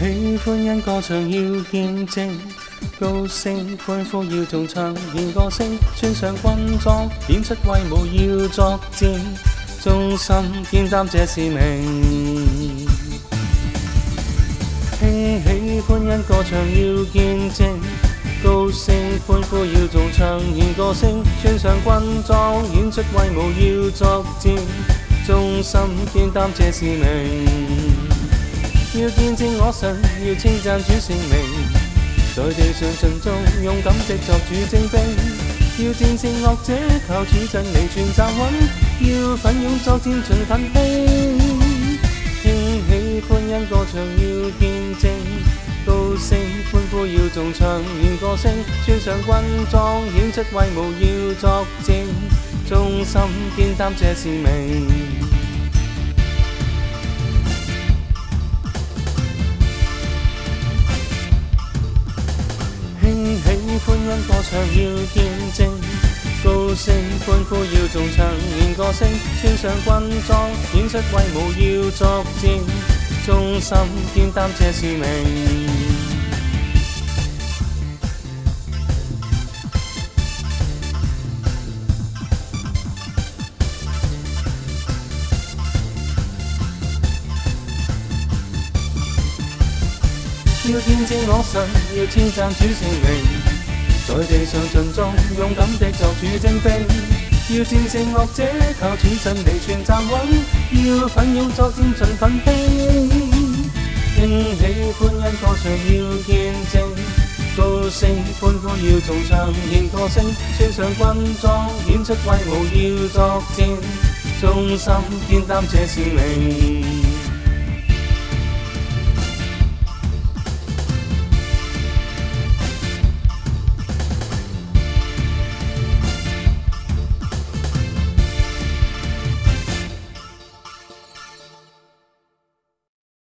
喜欢欣歌唱要见证，高声欢呼要众唱，现歌声穿上军装，演出威武要作战，忠心肩担这使命。兴起欢欣歌唱要见证，高声欢呼要众唱，现歌声穿上军装，演出威武要作战，忠心肩担这使命。要见证我神，要称赞主圣名，在地上尽忠勇敢的作主精兵，要战胜恶者，靠主真理全站稳，要奋勇作战尽奋拼，兴起欢欣歌唱要见证，高声欢呼要众唱，愿歌声穿上军装，显出威武要作证，忠心肩担这使命。欢欣歌唱要见证，高声欢呼要众唱，现歌声穿上军装，显出威武要作战，忠心肩担这使命。要见证我神，要称赞主圣名。在地上尽忠勇敢的作主精兵，要战胜恶者，靠主真理全站稳，要奋勇作战。尽奋拼，兴起欢欣歌唱要见证，高声欢呼要众唱，应歌声穿上军装，显出威武要作战，忠心肩担这使命。